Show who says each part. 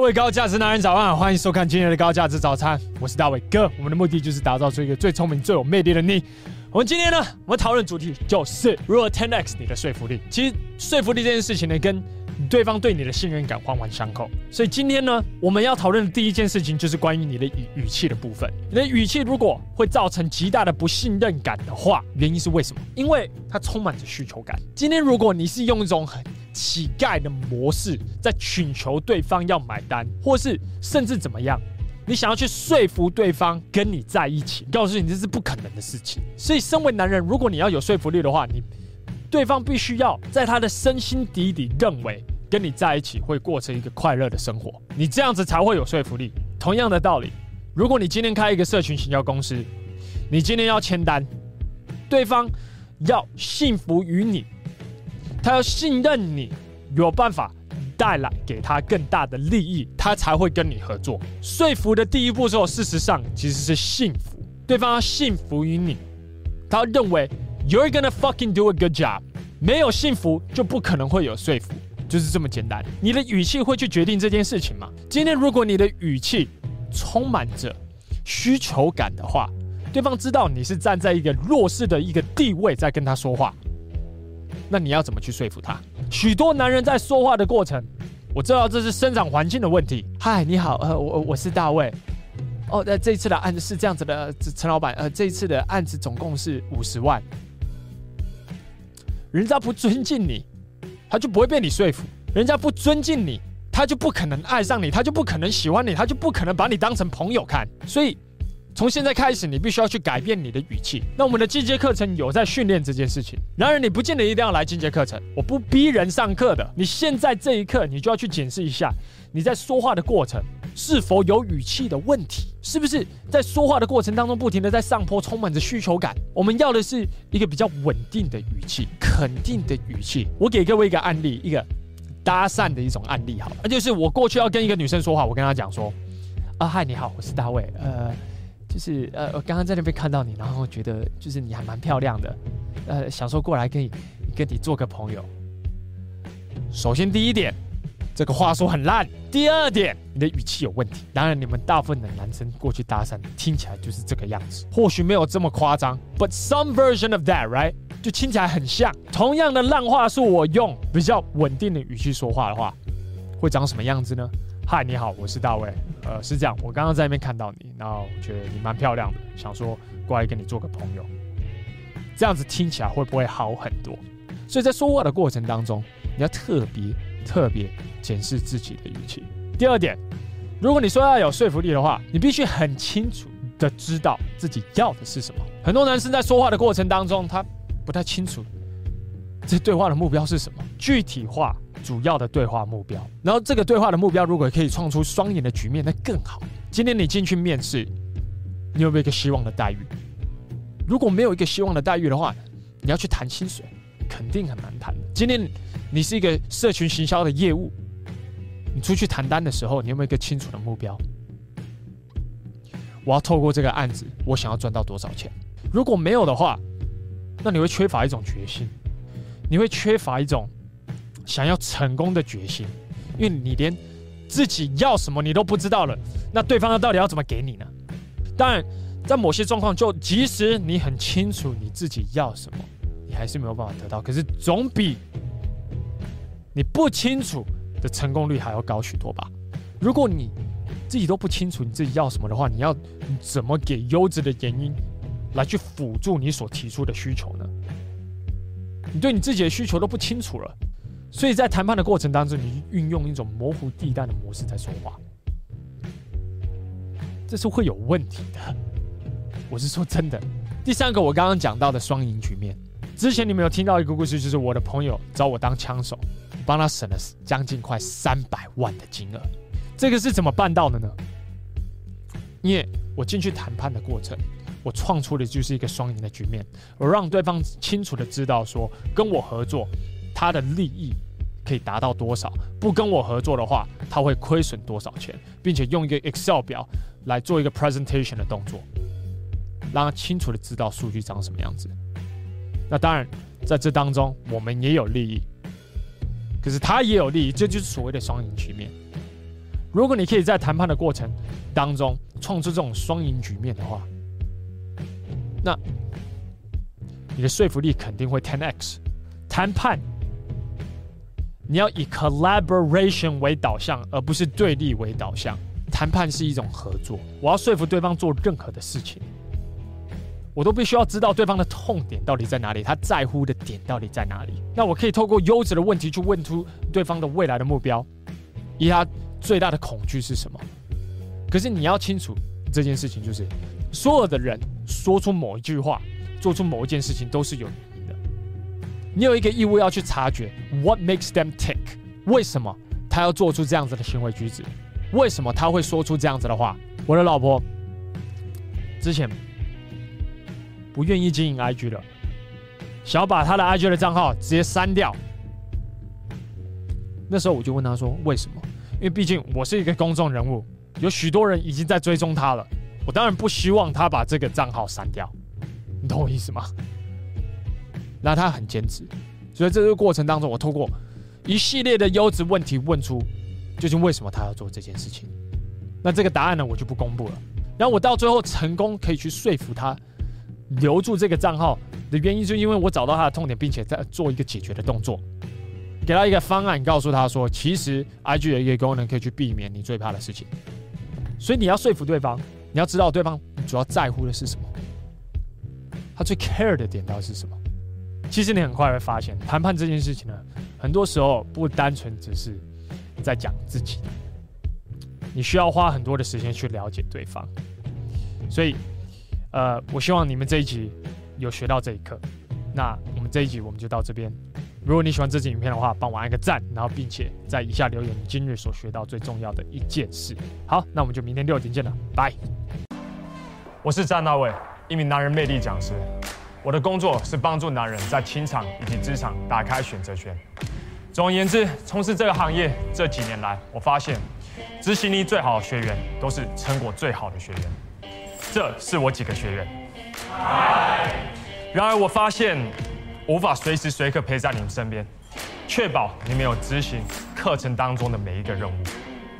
Speaker 1: 各位高价值男人早安，欢迎收看今天的高价值早餐，我是大卫哥。我们的目的就是打造出一个最聪明、最有魅力的你。我们今天呢，我们讨论主题就是如何 ten x 你的说服力。其实说服力这件事情呢，跟对方对你的信任感环环相扣。所以今天呢，我们要讨论的第一件事情就是关于你的语语气的部分。你的语气如果会造成极大的不信任感的话，原因是为什么？因为它充满着需求感。今天如果你是用一种很乞丐的模式，在请求对方要买单，或是甚至怎么样，你想要去说服对方跟你在一起，告诉你这是不可能的事情。所以，身为男人，如果你要有说服力的话，你对方必须要在他的身心底里认为跟你在一起会过成一个快乐的生活，你这样子才会有说服力。同样的道理，如果你今天开一个社群行销公司，你今天要签单，对方要信服于你。他要信任你，有办法带来给他更大的利益，他才会跟你合作。说服的第一步骤，事实上其实是信服。对方要信服于你，他认为 you're gonna fucking do a good job。没有信服，就不可能会有说服，就是这么简单。你的语气会去决定这件事情吗？今天如果你的语气充满着需求感的话，对方知道你是站在一个弱势的一个地位在跟他说话。那你要怎么去说服他？许多男人在说话的过程，我知道这是生长环境的问题。嗨，你好，呃，我我是大卫。哦，那这次的案子是这样子的，陈老板，呃，这次的案子总共是五十万。人家不尊敬你，他就不会被你说服；人家不尊敬你，他就不可能爱上你，他就不可能喜欢你，他就不可能把你当成朋友看。所以。从现在开始，你必须要去改变你的语气。那我们的进阶课程有在训练这件事情。然而，你不见得一定要来进阶课程，我不逼人上课的。你现在这一刻，你就要去检视一下，你在说话的过程是否有语气的问题，是不是在说话的过程当中不停地在上坡，充满着需求感。我们要的是一个比较稳定的语气，肯定的语气。我给各位一个案例，一个搭讪的一种案例，好，那就是我过去要跟一个女生说话，我跟她讲说：“啊，嗨，你好，我是大卫，呃。”就是呃，我刚刚在那边看到你，然后觉得就是你还蛮漂亮的，呃，想说过来跟你跟你做个朋友。首先第一点，这个话说很烂；第二点，你的语气有问题。当然，你们大部分的男生过去搭讪，听起来就是这个样子，或许没有这么夸张，but some version of that, right？就听起来很像。同样的烂话术，我用比较稳定的语气说话的话，会长什么样子呢？嗨，你好，我是大卫。呃，是这样，我刚刚在那边看到你，然后我觉得你蛮漂亮的，想说过来跟你做个朋友。这样子听起来会不会好很多？所以在说话的过程当中，你要特别特别检视自己的语气。第二点，如果你说要有说服力的话，你必须很清楚的知道自己要的是什么。很多男生在说话的过程当中，他不太清楚这对话的目标是什么，具体化。主要的对话目标，然后这个对话的目标如果可以创出双赢的局面，那更好。今天你进去面试，你有没有一个希望的待遇？如果没有一个希望的待遇的话，你要去谈薪水，肯定很难谈。今天你是一个社群行销的业务，你出去谈单的时候，你有没有一个清楚的目标？我要透过这个案子，我想要赚到多少钱？如果没有的话，那你会缺乏一种决心，你会缺乏一种。想要成功的决心，因为你连自己要什么你都不知道了，那对方到底要怎么给你呢？当然，在某些状况，就即使你很清楚你自己要什么，你还是没有办法得到。可是总比你不清楚的成功率还要高许多吧？如果你自己都不清楚你自己要什么的话，你要怎么给优质的原因来去辅助你所提出的需求呢？你对你自己的需求都不清楚了。所以在谈判的过程当中，你运用一种模糊地带的模式在说话，这是会有问题的。我是说真的。第三个，我刚刚讲到的双赢局面，之前你们有听到一个故事，就是我的朋友找我当枪手，帮他省了将近快三百万的金额。这个是怎么办到的呢？因为我进去谈判的过程，我创出的就是一个双赢的局面，我让对方清楚的知道说，跟我合作。他的利益可以达到多少？不跟我合作的话，他会亏损多少钱？并且用一个 Excel 表来做一个 presentation 的动作，让他清楚的知道数据长什么样子。那当然，在这当中我们也有利益，可是他也有利益，这就是所谓的双赢局面。如果你可以在谈判的过程当中创出这种双赢局面的话，那你的说服力肯定会 10x。谈判你要以 collaboration 为导向，而不是对立为导向。谈判是一种合作，我要说服对方做任何的事情，我都必须要知道对方的痛点到底在哪里，他在乎的点到底在哪里。那我可以透过优质的问题去问出对方的未来的目标，以他最大的恐惧是什么。可是你要清楚这件事情，就是所有的人说出某一句话，做出某一件事情都是有。你有一个义务要去察觉 What makes them tick？为什么他要做出这样子的行为举止？为什么他会说出这样子的话？我的老婆之前不愿意经营 IG 了，想要把他的 IG 的账号直接删掉。那时候我就问他说：“为什么？”因为毕竟我是一个公众人物，有许多人已经在追踪他了，我当然不希望他把这个账号删掉。你懂我意思吗？那他很坚持，所以这个过程当中，我透过一系列的优质问题问出。究竟为什么他要做这件事情？那这个答案呢，我就不公布了。然后我到最后成功可以去说服他留住这个账号的原因，就因为我找到他的痛点，并且在做一个解决的动作，给他一个方案，告诉他说，其实 IG 有一个功能可以去避免你最怕的事情。所以你要说服对方，你要知道对方主要在乎的是什么，他最 care 的点到底是什么。其实你很快会发现，谈判这件事情呢，很多时候不单纯只是。在讲自己，你需要花很多的时间去了解对方，所以，呃，我希望你们这一集有学到这一课。那我们这一集我们就到这边。如果你喜欢这支影片的话，帮我按个赞，然后并且在以下留言你今日所学到最重要的一件事。好，那我们就明天六点见了，拜。我是詹大卫，一名男人魅力讲师。我的工作是帮助男人在情场以及职场打开选择权。总而言之，从事这个行业这几年来，我发现执行力最好的学员都是成果最好的学员。这是我几个学员。然而，我发现无法随时随刻陪在你们身边，确保你们有执行课程当中的每一个任务。